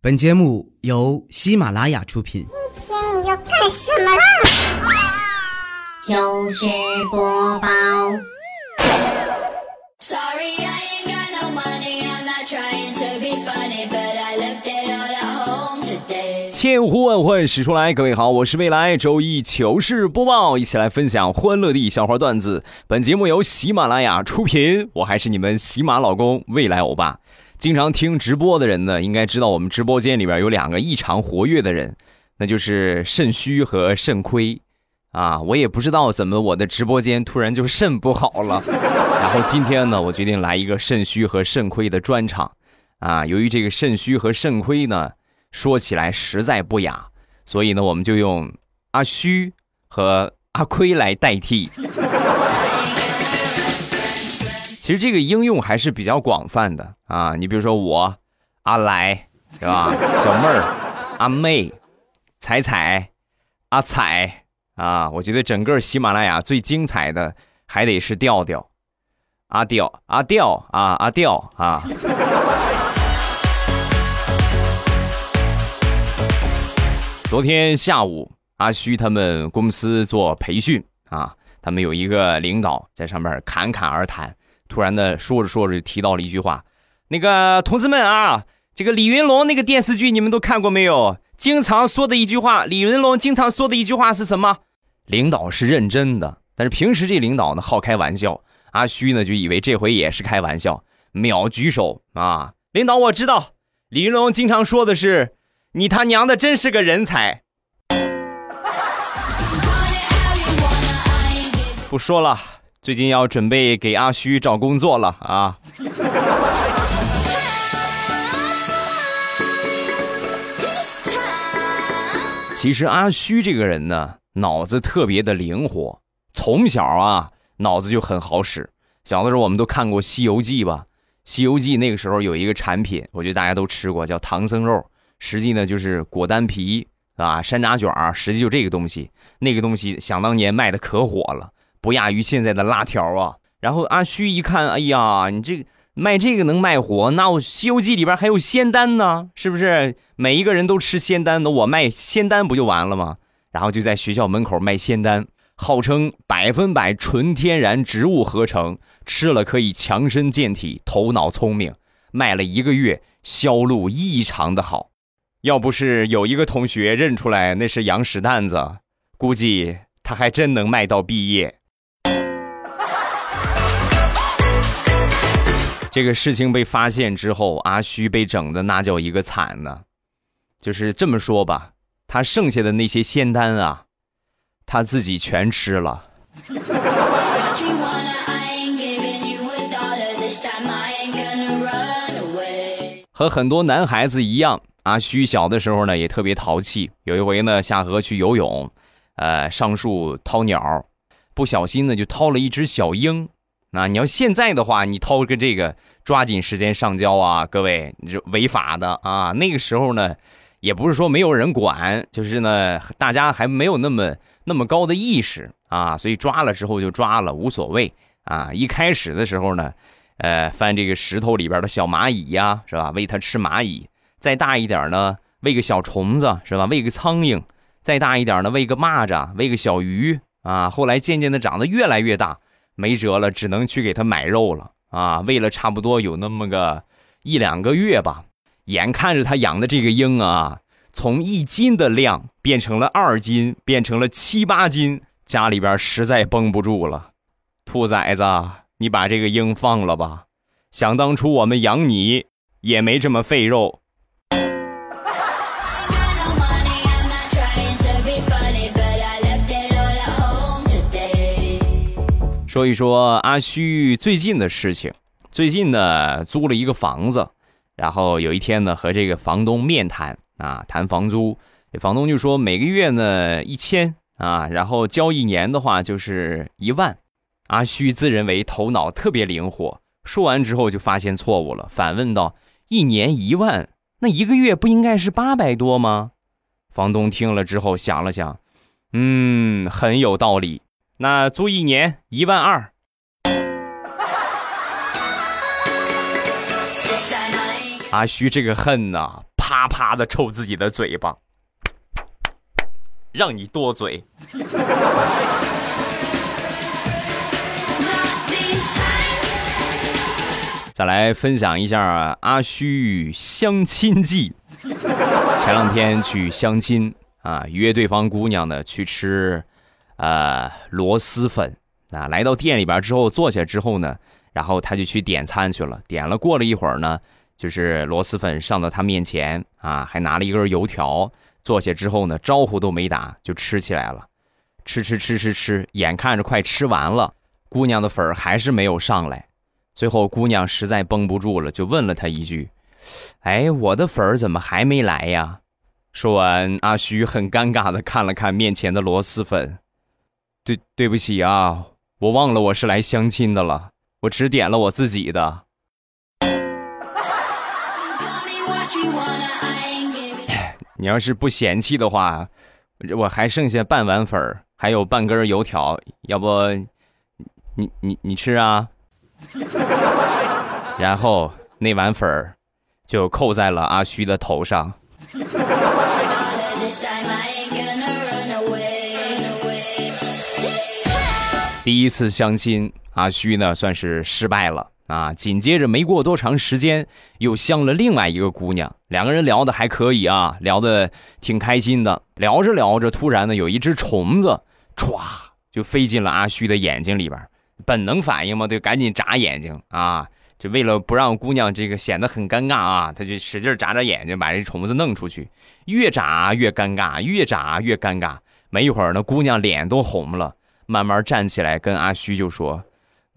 本节目由喜马拉雅出品。今天你要干什么啦？糗事播报，Sorry, I ain't got no money. I'm not trying to be funny, but I left it all at home today. 千呼万唤始出来，各位好，我是未来周一糗事播报，一起来分享欢乐的笑话段子。本节目由喜马拉雅出品，我还是你们喜马老公未来欧巴。经常听直播的人呢，应该知道我们直播间里边有两个异常活跃的人，那就是肾虚和肾亏。啊，我也不知道怎么我的直播间突然就肾不好了。然后今天呢，我决定来一个肾虚和肾亏的专场。啊，由于这个肾虚和肾亏呢，说起来实在不雅，所以呢，我们就用阿虚和阿亏来代替。其实这个应用还是比较广泛的啊，你比如说我阿来是吧？小妹儿、阿妹、彩彩、阿彩啊，我觉得整个喜马拉雅最精彩的还得是调调，阿调阿调啊阿调啊。昨天下午，阿虚他们公司做培训啊，他们有一个领导在上面侃侃而谈，突然的说着说着就提到了一句话：“那个同志们啊，这个李云龙那个电视剧你们都看过没有？经常说的一句话，李云龙经常说的一句话是什么？”领导是认真的，但是平时这领导呢好开玩笑，阿虚呢就以为这回也是开玩笑，秒举手啊！领导我知道，李云龙经常说的是。你他娘的真是个人才！不说了，最近要准备给阿虚找工作了啊！其实阿虚这个人呢，脑子特别的灵活，从小啊脑子就很好使。小的时候我们都看过《西游记》吧，《西游记》那个时候有一个产品，我觉得大家都吃过，叫唐僧肉。实际呢就是果丹皮啊，山楂卷儿，实际就这个东西。那个东西想当年卖的可火了，不亚于现在的辣条啊。然后阿虚一看，哎呀，你这卖这个能卖火？那我《西游记》里边还有仙丹呢，是不是？每一个人都吃仙丹的，我卖仙丹不就完了吗？然后就在学校门口卖仙丹，号称百分百纯天然植物合成，吃了可以强身健体、头脑聪明。卖了一个月，销路异常的好。要不是有一个同学认出来那是羊屎蛋子，估计他还真能卖到毕业。这个事情被发现之后，阿虚被整的那叫一个惨呢。就是这么说吧，他剩下的那些仙丹啊，他自己全吃了。和很多男孩子一样，阿虚小的时候呢也特别淘气。有一回呢下河去游泳，呃上树掏鸟，不小心呢就掏了一只小鹰。那你要现在的话，你掏个这个，抓紧时间上交啊，各位，你这违法的啊。那个时候呢，也不是说没有人管，就是呢大家还没有那么那么高的意识啊，所以抓了之后就抓了，无所谓啊。一开始的时候呢。呃，翻这个石头里边的小蚂蚁呀，是吧？喂它吃蚂蚁。再大一点呢，喂个小虫子，是吧？喂个苍蝇。再大一点呢，喂个蚂蚱，喂个小鱼啊。后来渐渐的长得越来越大，没辙了，只能去给它买肉了啊。喂了差不多有那么个一两个月吧，眼看着他养的这个鹰啊，从一斤的量变成了二斤，变成了七八斤，家里边实在绷不住了，兔崽子。你把这个鹰放了吧，想当初我们养你也没这么费肉。说一说阿虚最近的事情。最近呢，租了一个房子，然后有一天呢，和这个房东面谈啊，谈房租。房东就说每个月呢一千啊，然后交一年的话就是一万。阿虚自认为头脑特别灵活，说完之后就发现错误了，反问道：“一年一万，那一个月不应该是八百多吗？”房东听了之后想了想，嗯，很有道理。那租一年一万二。阿虚这个恨呐、啪啪的抽自己的嘴巴，让你多嘴。再来分享一下阿虚相亲记。前两天去相亲啊，约对方姑娘呢去吃，呃螺蛳粉啊。来到店里边之后，坐下之后呢，然后他就去点餐去了。点了，过了一会儿呢，就是螺蛳粉上到他面前啊，还拿了一根油条。坐下之后呢，招呼都没打就吃起来了，吃吃吃吃吃，眼看着快吃完了，姑娘的粉儿还是没有上来。最后，姑娘实在绷不住了，就问了他一句：“哎，我的粉儿怎么还没来呀？”说完，阿虚很尴尬的看了看面前的螺蛳粉，对，对不起啊，我忘了我是来相亲的了，我只点了我自己的。你要是不嫌弃的话，我还剩下半碗粉儿，还有半根油条，要不你你你吃啊？然后那碗粉儿就扣在了阿虚的头上。第一次相亲，阿虚呢算是失败了啊。紧接着没过多长时间，又相了另外一个姑娘，两个人聊的还可以啊，聊的挺开心的。聊着聊着，突然呢有一只虫子歘就飞进了阿虚的眼睛里边，本能反应嘛，就赶紧眨眼睛啊。就为了不让姑娘这个显得很尴尬啊，他就使劲眨眨眼睛，把这虫子弄出去。越眨越尴尬，越眨越尴尬。没一会儿呢，姑娘脸都红了。慢慢站起来，跟阿虚就说：“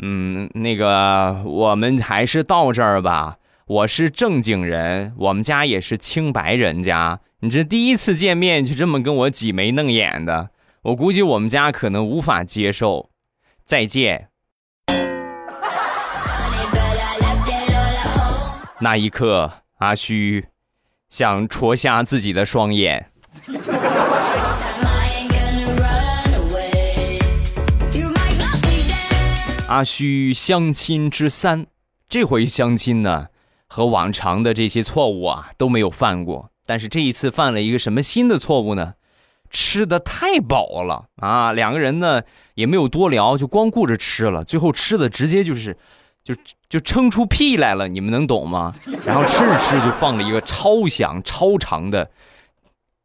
嗯，那个，我们还是到这儿吧。我是正经人，我们家也是清白人家。你这第一次见面就这么跟我挤眉弄眼的，我估计我们家可能无法接受。再见。”那一刻，阿虚想戳瞎自己的双眼。阿虚相亲之三，这回相亲呢，和往常的这些错误啊都没有犯过，但是这一次犯了一个什么新的错误呢？吃的太饱了啊！两个人呢也没有多聊，就光顾着吃了，最后吃的直接就是，就就撑出屁来了，你们能懂吗？然后吃着吃就放了一个超响超长的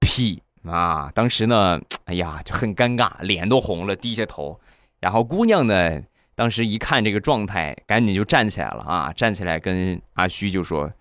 屁啊！当时呢，哎呀就很尴尬，脸都红了，低下头。然后姑娘呢，当时一看这个状态，赶紧就站起来了啊！站起来跟阿虚就说：“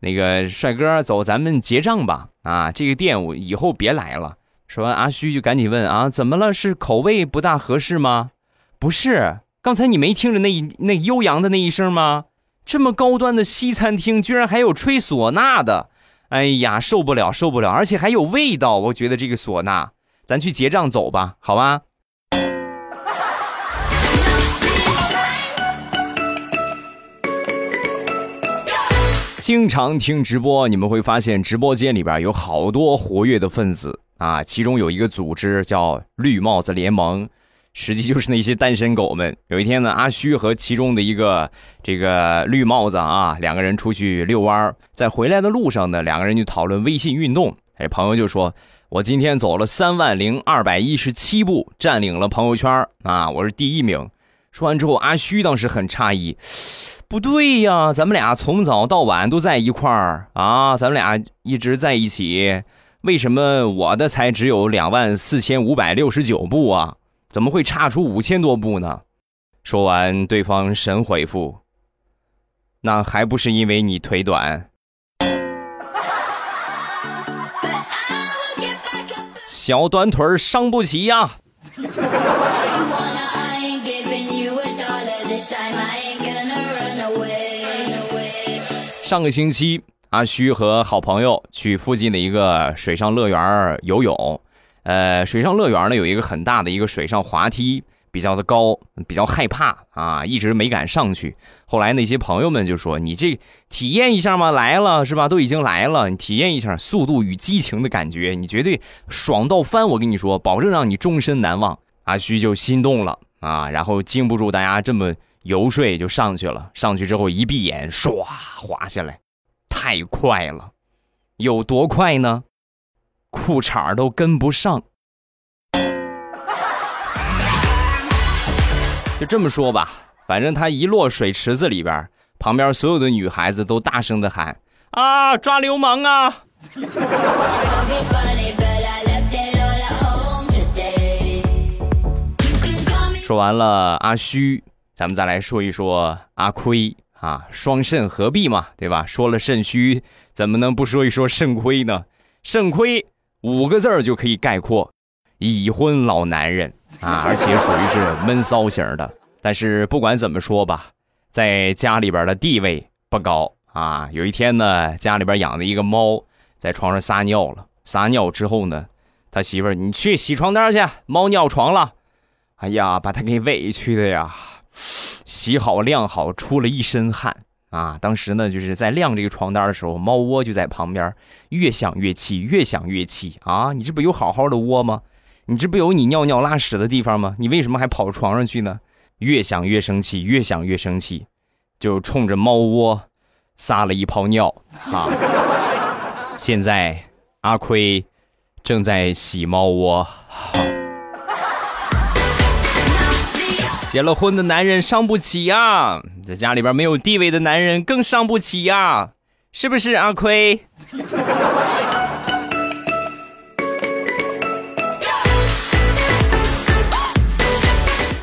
那个帅哥，走，咱们结账吧！啊，这个店我以后别来了。”说完，阿虚就赶紧问：“啊，怎么了？是口味不大合适吗？”“不是，刚才你没听着那一那悠扬的那一声吗？这么高端的西餐厅，居然还有吹唢呐的！哎呀，受不了，受不了！而且还有味道，我觉得这个唢呐，咱去结账走吧，好吧？”经常听直播，你们会发现直播间里边有好多活跃的分子啊，其中有一个组织叫绿帽子联盟，实际就是那些单身狗们。有一天呢，阿虚和其中的一个这个绿帽子啊，两个人出去遛弯儿，在回来的路上呢，两个人就讨论微信运动。哎，朋友就说：“我今天走了三万零二百一十七步，占领了朋友圈啊，我是第一名。”说完之后，阿虚当时很诧异。不对呀，咱们俩从早到晚都在一块儿啊，咱们俩一直在一起，为什么我的才只有两万四千五百六十九步啊？怎么会差出五千多步呢？说完，对方神回复：“那还不是因为你腿短，小短腿儿伤不起呀。”上个星期，阿虚和好朋友去附近的一个水上乐园游泳。呃，水上乐园呢有一个很大的一个水上滑梯，比较的高，比较害怕啊，一直没敢上去。后来那些朋友们就说：“你这体验一下嘛，来了是吧？都已经来了，你体验一下《速度与激情》的感觉，你绝对爽到翻！我跟你说，保证让你终身难忘。”阿虚就心动了啊，然后经不住大家这么游说，就上去了。上去之后一闭眼，唰滑下来，太快了！有多快呢？裤衩都跟不上。就这么说吧，反正他一落水池子里边，旁边所有的女孩子都大声的喊：“啊，抓流氓啊！” 说完了阿虚，咱们再来说一说阿亏啊，双肾合璧嘛，对吧？说了肾虚，怎么能不说一说肾亏呢？肾亏五个字儿就可以概括：已婚老男人啊，而且属于是闷骚型的。但是不管怎么说吧，在家里边的地位不高啊。有一天呢，家里边养的一个猫在床上撒尿了，撒尿之后呢，他媳妇儿你去洗床单去，猫尿床了。哎呀，把他给委屈的呀！洗好晾好，出了一身汗啊！当时呢，就是在晾这个床单的时候，猫窝就在旁边，越想越气，越想越气啊！你这不有好好的窝吗？你这不有你尿尿拉屎的地方吗？你为什么还跑床上去呢？越想越生气，越想越生气，就冲着猫窝撒了一泡尿啊！现在阿亏正在洗猫窝。结了婚的男人伤不起呀，在家里边没有地位的男人更伤不起呀，是不是阿亏？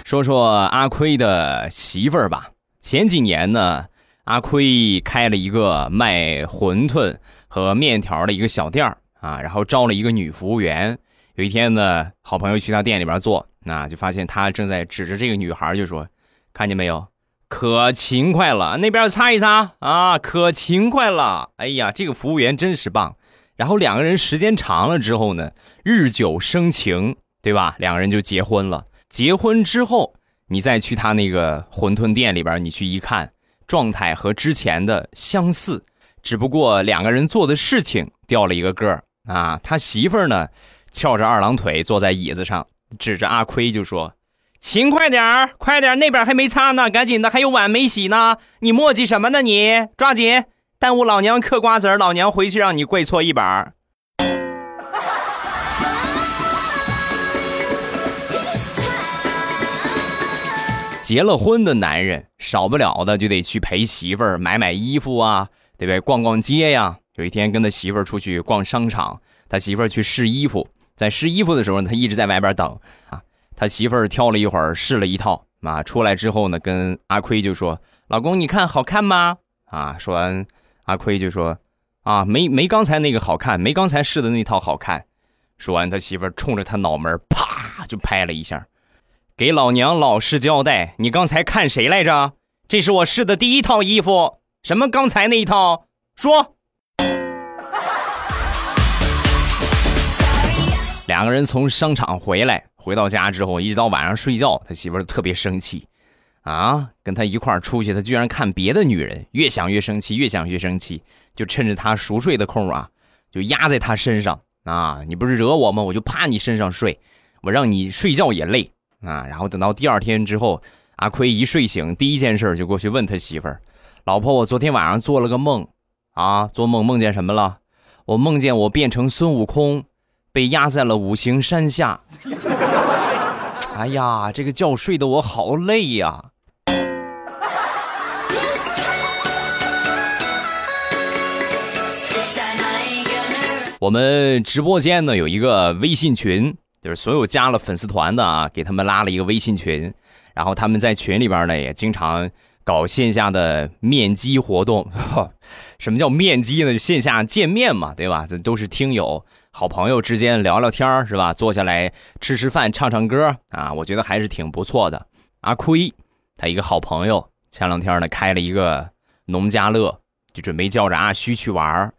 说说阿亏的媳妇儿吧。前几年呢，阿亏开了一个卖馄饨和面条的一个小店儿啊，然后招了一个女服务员。有一天呢，好朋友去他店里边做，那就发现他正在指着这个女孩就说：“看见没有，可勤快了，那边擦一擦啊，可勤快了。”哎呀，这个服务员真是棒。然后两个人时间长了之后呢，日久生情，对吧？两个人就结婚了。结婚之后，你再去他那个馄饨店里边，你去一看，状态和之前的相似，只不过两个人做的事情掉了一个个儿啊。他媳妇儿呢，翘着二郎腿坐在椅子上，指着阿亏就说：“勤快点儿，快点儿，那边还没擦呢，赶紧的，还有碗没洗呢，你磨叽什么呢？你抓紧，耽误老娘嗑瓜子儿，老娘回去让你跪搓衣板儿。”结了婚的男人，少不了的就得去陪媳妇儿买买衣服啊，对不对？逛逛街呀。有一天跟他媳妇儿出去逛商场，他媳妇儿去试衣服，在试衣服的时候呢，他一直在外边等啊。他媳妇儿挑了一会儿，试了一套啊，出来之后呢，跟阿亏就说：“老公，你看好看吗？”啊，说完，阿亏就说：“啊，没没刚才那个好看，没刚才试的那套好看。”说完，他媳妇儿冲着他脑门啪就拍了一下。给老娘老实交代，你刚才看谁来着？这是我试的第一套衣服，什么刚才那一套？说。两个人从商场回来，回到家之后，一直到晚上睡觉，他媳妇儿特别生气，啊，跟他一块儿出去，他居然看别的女人，越想越生气，越想越生气，就趁着他熟睡的空啊，就压在他身上啊，你不是惹我吗？我就趴你身上睡，我让你睡觉也累。啊，然后等到第二天之后，阿奎一睡醒，第一件事就过去问他媳妇儿：“老婆，我昨天晚上做了个梦，啊，做梦梦见什么了？我梦见我变成孙悟空，被压在了五行山下。哎呀，这个觉睡得我好累呀。”我们直播间呢有一个微信群。就是所有加了粉丝团的啊，给他们拉了一个微信群，然后他们在群里边呢也经常搞线下的面基活动。什么叫面基呢？就线下见面嘛，对吧？这都是听友、好朋友之间聊聊天是吧？坐下来吃吃饭、唱唱歌啊，我觉得还是挺不错的。阿亏他一个好朋友前两天呢开了一个农家乐，就准备叫着阿虚去玩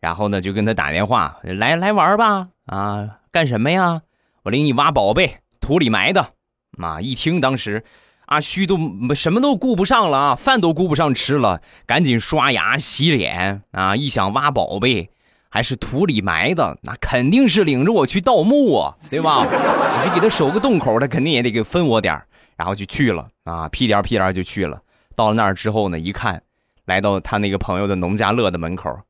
然后呢就跟他打电话来来玩吧啊，干什么呀？我领你挖宝贝，土里埋的。妈一听，当时阿虚都什么都顾不上了啊，饭都顾不上吃了，赶紧刷牙洗脸啊！一想挖宝贝，还是土里埋的，那肯定是领着我去盗墓啊，对吧？我就给他守个洞口，他肯定也得给分我点然后就去了啊，屁颠屁颠就去了。到了那儿之后呢，一看，来到他那个朋友的农家乐的门口，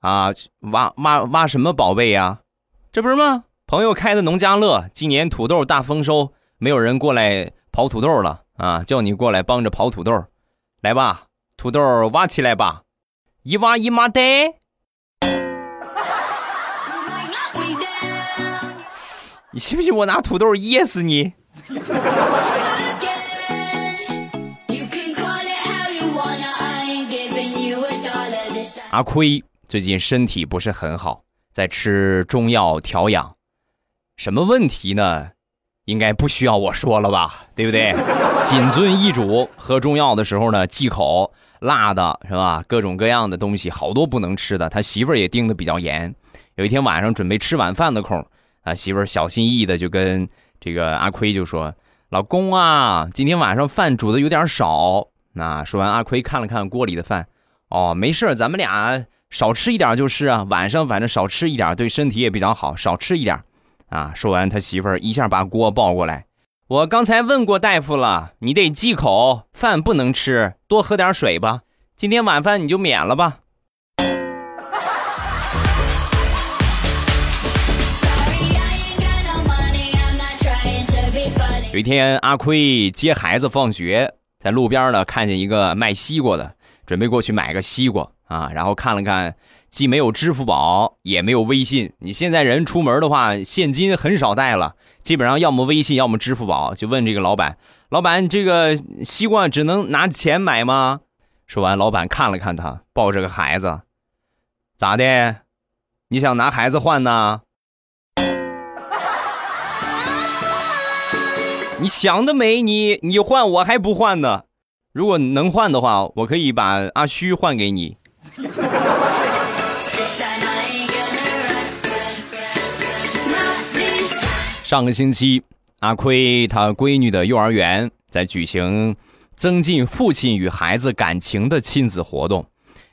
啊，挖挖挖什么宝贝呀？这不是吗？朋友开的农家乐，今年土豆大丰收，没有人过来刨土豆了啊，叫你过来帮着刨土豆，来吧，土豆挖起来吧，一挖一麻袋。你信不信我拿土豆噎死你？阿亏最近身体不是很好，在吃中药调养。什么问题呢？应该不需要我说了吧，对不对？谨遵医嘱，喝中药的时候呢，忌口，辣的是吧？各种各样的东西，好多不能吃的。他媳妇儿也盯得比较严。有一天晚上准备吃晚饭的空，啊，媳妇儿小心翼翼的就跟这个阿奎就说：“老公啊，今天晚上饭煮的有点少。”那说完，阿奎看了看锅里的饭，哦，没事咱们俩少吃一点就是啊，晚上反正少吃一点，对身体也比较好，少吃一点。啊，说完，他媳妇儿一下把锅抱过来。我刚才问过大夫了，你得忌口，饭不能吃，多喝点水吧。今天晚饭你就免了吧。有一天，阿亏接孩子放学，在路边呢看见一个卖西瓜的，准备过去买个西瓜啊。然后看了看，既没有支付宝，也没有微信。你现在人出门的话，现金很少带了，基本上要么微信，要么支付宝。就问这个老板：“老板，这个西瓜只能拿钱买吗？”说完，老板看了看他，抱着个孩子，咋的？你想拿孩子换呢？你想得美，你你换我还不换呢。如果能换的话，我可以把阿虚换给你。上个星期，阿亏他闺女的幼儿园在举行增进父亲与孩子感情的亲子活动，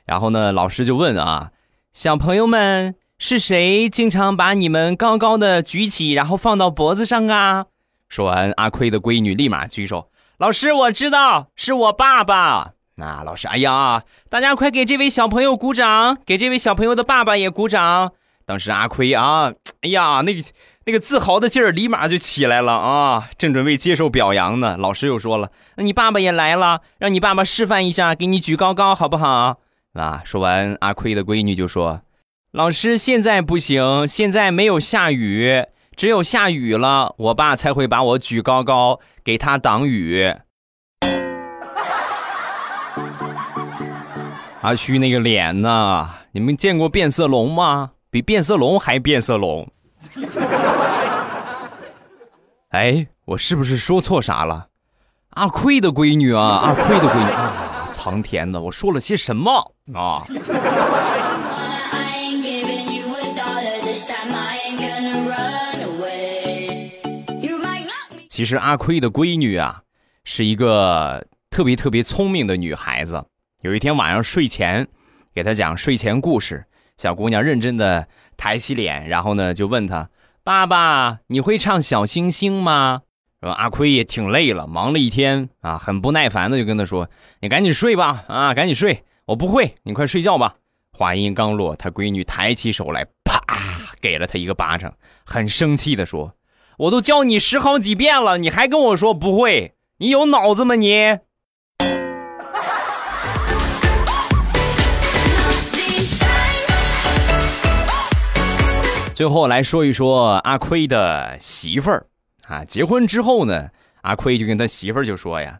然后呢，老师就问啊，小朋友们是谁经常把你们高高的举起，然后放到脖子上啊？说完，阿亏的闺女立马举手，老师，我知道，是我爸爸。那老师，哎呀，大家快给这位小朋友鼓掌，给这位小朋友的爸爸也鼓掌。当时阿亏啊，哎呀，那个那个自豪的劲儿立马就起来了啊！正准备接受表扬呢，老师又说了：“那你爸爸也来了，让你爸爸示范一下，给你举高高，好不好？”啊！说完，阿亏的闺女就说：“老师，现在不行，现在没有下雨，只有下雨了，我爸才会把我举高高，给他挡雨。”阿虚那个脸呐，你们见过变色龙吗？比变色龙还变色龙。哎，我是不是说错啥了？阿亏的闺女啊，阿亏的闺女啊，苍天呐，我说了些什么啊？其实阿亏的闺女啊，是一个特别特别聪明的女孩子。有一天晚上睡前，给她讲睡前故事，小姑娘认真的抬起脸，然后呢就问她：“爸爸，你会唱小星星吗？”然后阿亏也挺累了，忙了一天啊，很不耐烦的就跟她说：“你赶紧睡吧，啊，赶紧睡，我不会，你快睡觉吧。”话音刚落，他闺女抬起手来，啪，给了他一个巴掌，很生气的说。我都教你十好几遍了，你还跟我说不会？你有脑子吗你？最后来说一说阿亏的媳妇儿啊，结婚之后呢，阿亏就跟他媳妇儿就说呀，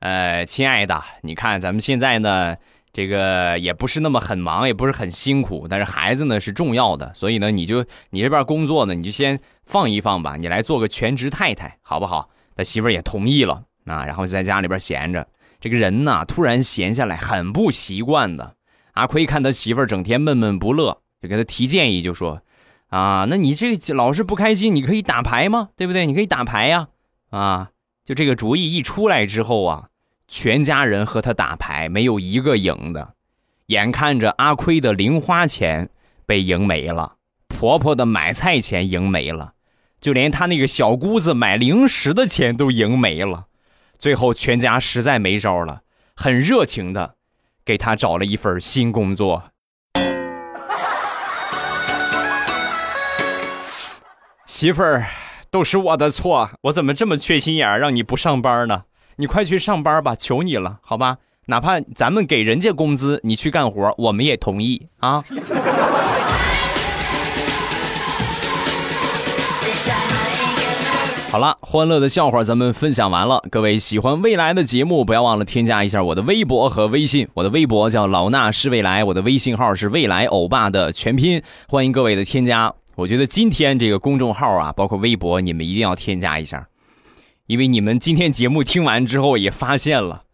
呃，亲爱的，你看咱们现在呢，这个也不是那么很忙，也不是很辛苦，但是孩子呢是重要的，所以呢，你就你这边工作呢，你就先放一放吧，你来做个全职太太，好不好？他媳妇儿也同意了啊，然后就在家里边闲着。这个人呢，突然闲下来，很不习惯的。阿奎看他媳妇儿整天闷闷不乐，就给他提建议，就说。啊，那你这老是不开心，你可以打牌吗？对不对？你可以打牌呀、啊！就这个主意一出来之后啊，全家人和他打牌，没有一个赢的。眼看着阿奎的零花钱被赢没了，婆婆的买菜钱赢没了，就连他那个小姑子买零食的钱都赢没了。最后，全家实在没招了，很热情的给他找了一份新工作。媳妇儿，都是我的错，我怎么这么缺心眼儿，让你不上班呢？你快去上班吧，求你了，好吧？哪怕咱们给人家工资，你去干活，我们也同意啊。好了，欢乐的笑话咱们分享完了。各位喜欢未来的节目，不要忘了添加一下我的微博和微信。我的微博叫老衲是未来，我的微信号是未来欧巴的全拼。欢迎各位的添加。我觉得今天这个公众号啊，包括微博，你们一定要添加一下，因为你们今天节目听完之后也发现了，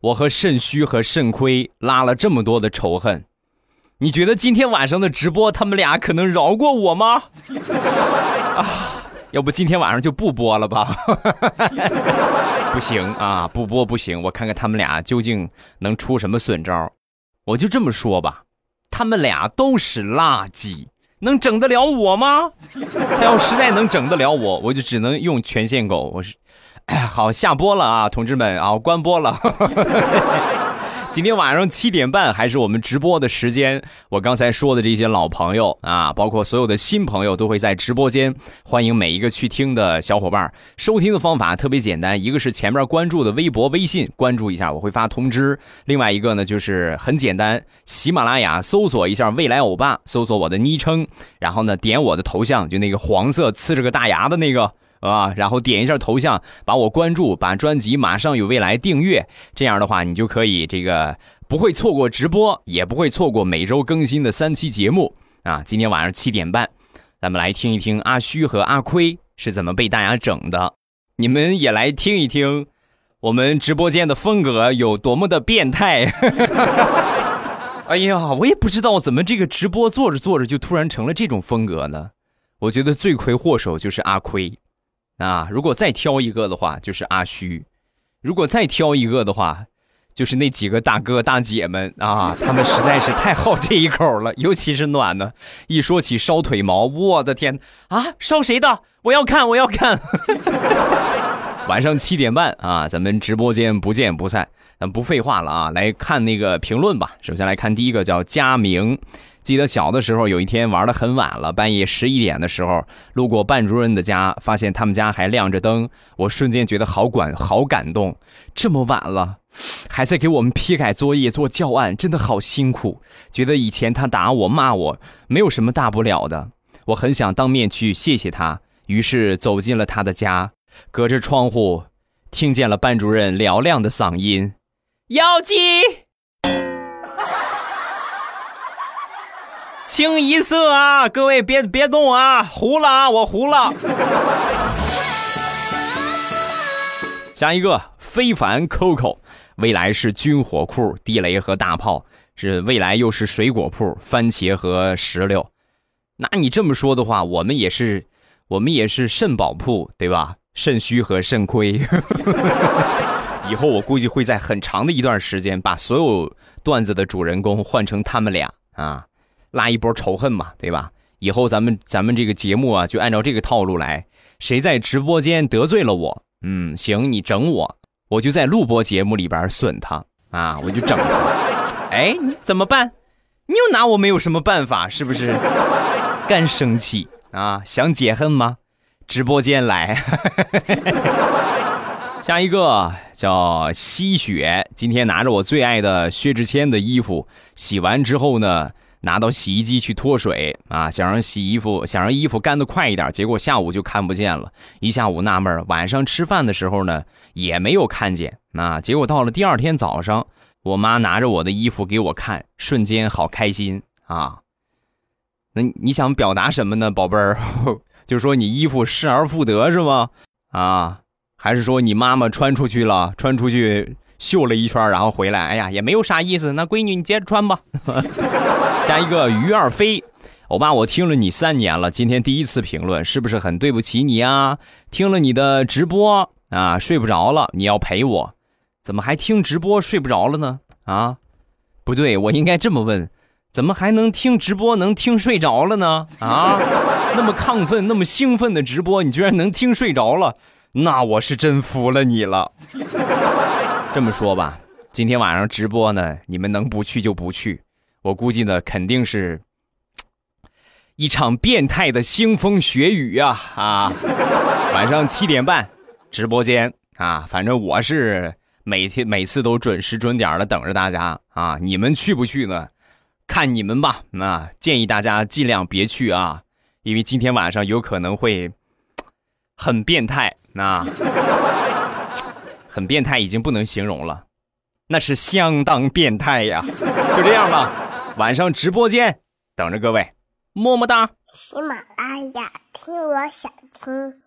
我和肾虚和肾亏拉了这么多的仇恨。你觉得今天晚上的直播，他们俩可能饶过我吗？啊！要不今天晚上就不播了吧？不行啊，不播不行。我看看他们俩究竟能出什么损招。我就这么说吧，他们俩都是垃圾，能整得了我吗？他要实在能整得了我，我就只能用权限狗。我是，哎，好下播了啊，同志们啊，我关播了。今天晚上七点半还是我们直播的时间。我刚才说的这些老朋友啊，包括所有的新朋友，都会在直播间欢迎每一个去听的小伙伴。收听的方法特别简单，一个是前面关注的微博、微信，关注一下，我会发通知；另外一个呢，就是很简单，喜马拉雅搜索一下“未来欧巴”，搜索我的昵称，然后呢，点我的头像，就那个黄色呲着个大牙的那个。啊，然后点一下头像，把我关注，把专辑马上有未来订阅，这样的话，你就可以这个不会错过直播，也不会错过每周更新的三期节目啊。今天晚上七点半，咱们来听一听阿虚和阿亏是怎么被大家整的，你们也来听一听，我们直播间的风格有多么的变态。哎呀，我也不知道怎么这个直播做着做着就突然成了这种风格呢。我觉得罪魁祸首就是阿亏。啊，如果再挑一个的话，就是阿虚；如果再挑一个的话，就是那几个大哥大姐们啊，他们实在是太好这一口了。尤其是暖的，一说起烧腿毛，我的天啊，烧谁的？我要看，我要看。晚上七点半啊，咱们直播间不见不散。咱不废话了啊，来看那个评论吧。首先来看第一个，叫佳明。记得小的时候，有一天玩的很晚了，半夜十一点的时候，路过班主任的家，发现他们家还亮着灯，我瞬间觉得好管好感动。这么晚了，还在给我们批改作业、做教案，真的好辛苦。觉得以前他打我、骂我，没有什么大不了的。我很想当面去谢谢他，于是走进了他的家，隔着窗户，听见了班主任嘹亮的嗓音：“妖姬。”清一色啊！各位别别动啊！糊了啊！我糊了。下一个非凡 Coco，未来是军火库，地雷和大炮是未来，又是水果铺，番茄和石榴。那你这么说的话，我们也是，我们也是肾宝铺，对吧？肾虚和肾亏。以后我估计会在很长的一段时间，把所有段子的主人公换成他们俩啊。拉一波仇恨嘛，对吧？以后咱们咱们这个节目啊，就按照这个套路来。谁在直播间得罪了我，嗯，行，你整我，我就在录播节目里边损他啊，我就整他。哎，你怎么办？你又拿我没有什么办法，是不是？干生气啊？想解恨吗？直播间来。下一个叫吸血，今天拿着我最爱的薛之谦的衣服，洗完之后呢？拿到洗衣机去脱水啊，想让洗衣服，想让衣服干得快一点，结果下午就看不见了。一下午纳闷，晚上吃饭的时候呢，也没有看见。啊，结果到了第二天早上，我妈拿着我的衣服给我看，瞬间好开心啊。那你想表达什么呢，宝贝儿？就说你衣服失而复得是吗？啊，还是说你妈妈穿出去了，穿出去秀了一圈，然后回来？哎呀，也没有啥意思。那闺女，你接着穿吧。下一个于二飞，欧巴，我听了你三年了，今天第一次评论，是不是很对不起你啊？听了你的直播啊，睡不着了，你要陪我，怎么还听直播睡不着了呢？啊，不对，我应该这么问，怎么还能听直播能听睡着了呢？啊，那么亢奋、那么兴奋的直播，你居然能听睡着了，那我是真服了你了。这么说吧，今天晚上直播呢，你们能不去就不去。我估计呢，肯定是一场变态的腥风血雨呀！啊，晚上七点半直播间啊，反正我是每天每次都准时准点的等着大家啊。你们去不去呢？看你们吧。那建议大家尽量别去啊，因为今天晚上有可能会很变态。那很变态已经不能形容了，那是相当变态呀。就这样吧，晚上直播间等着各位。么么哒！喜马拉雅，听我想听。